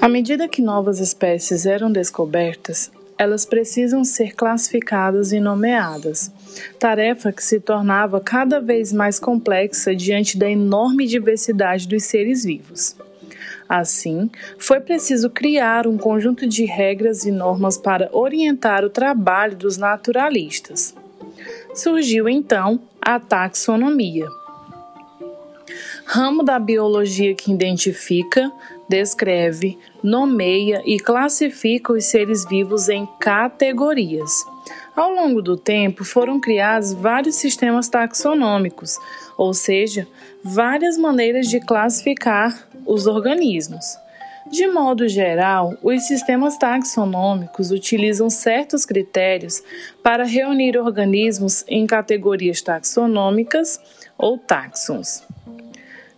À medida que novas espécies eram descobertas, elas precisam ser classificadas e nomeadas, tarefa que se tornava cada vez mais complexa diante da enorme diversidade dos seres vivos. Assim, foi preciso criar um conjunto de regras e normas para orientar o trabalho dos naturalistas. Surgiu então a taxonomia, ramo da biologia que identifica, descreve, nomeia e classifica os seres vivos em categorias. Ao longo do tempo, foram criados vários sistemas taxonômicos, ou seja, várias maneiras de classificar os organismos. De modo geral, os sistemas taxonômicos utilizam certos critérios para reunir organismos em categorias taxonômicas ou táxons.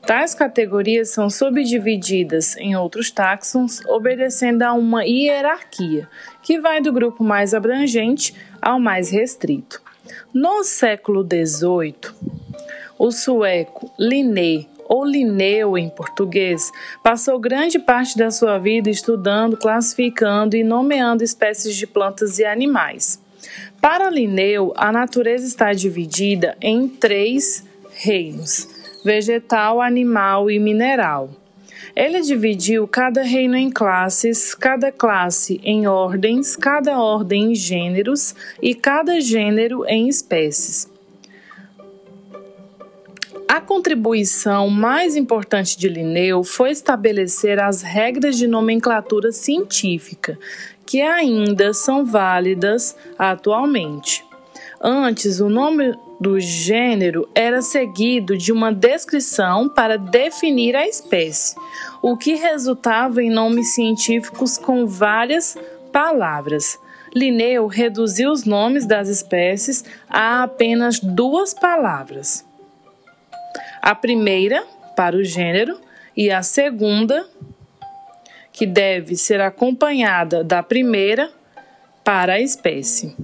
Tais categorias são subdivididas em outros táxons, obedecendo a uma hierarquia, que vai do grupo mais abrangente ao mais restrito. No século XVIII, o sueco Linné, ou Linneu em português, passou grande parte da sua vida estudando, classificando e nomeando espécies de plantas e animais. Para Linneu, a natureza está dividida em três reinos vegetal, animal e mineral. Ele dividiu cada reino em classes, cada classe em ordens, cada ordem em gêneros e cada gênero em espécies. A contribuição mais importante de Linneu foi estabelecer as regras de nomenclatura científica, que ainda são válidas atualmente. Antes, o nome do gênero era seguido de uma descrição para definir a espécie, o que resultava em nomes científicos com várias palavras. Linneu reduziu os nomes das espécies a apenas duas palavras. A primeira, para o gênero, e a segunda, que deve ser acompanhada da primeira, para a espécie.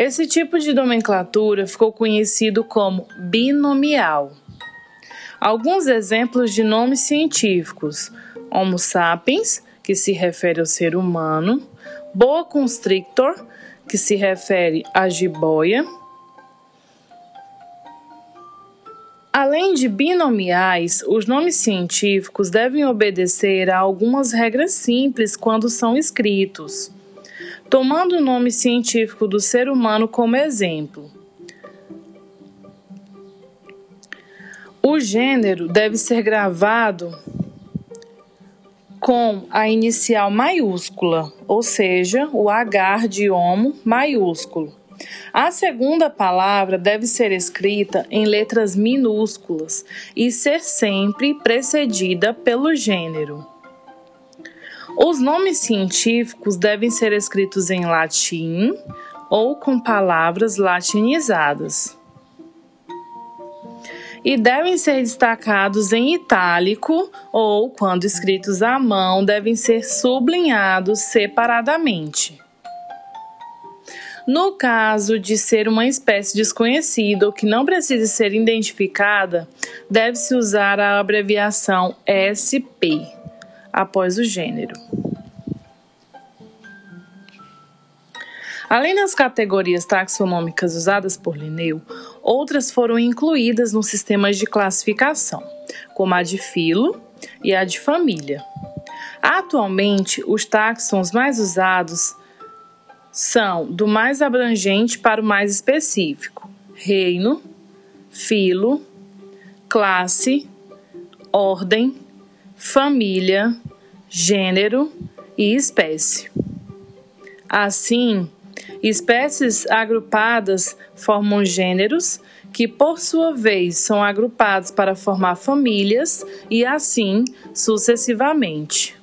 Esse tipo de nomenclatura ficou conhecido como binomial. Alguns exemplos de nomes científicos: Homo sapiens, que se refere ao ser humano, Boa constrictor, que se refere à jiboia. Além de binomiais, os nomes científicos devem obedecer a algumas regras simples quando são escritos tomando o nome científico do ser humano como exemplo. O gênero deve ser gravado com a inicial maiúscula, ou seja, o H de homo maiúsculo. A segunda palavra deve ser escrita em letras minúsculas e ser sempre precedida pelo gênero. Os nomes científicos devem ser escritos em latim ou com palavras latinizadas. E devem ser destacados em itálico ou, quando escritos à mão, devem ser sublinhados separadamente. No caso de ser uma espécie desconhecida ou que não precise ser identificada, deve-se usar a abreviação SP após o gênero. Além das categorias taxonômicas usadas por Linneu, outras foram incluídas nos sistemas de classificação, como a de filo e a de família. Atualmente, os táxons mais usados são do mais abrangente para o mais específico: reino, filo, classe, ordem, família, gênero e espécie. Assim, espécies agrupadas formam gêneros, que por sua vez são agrupados para formar famílias e assim sucessivamente.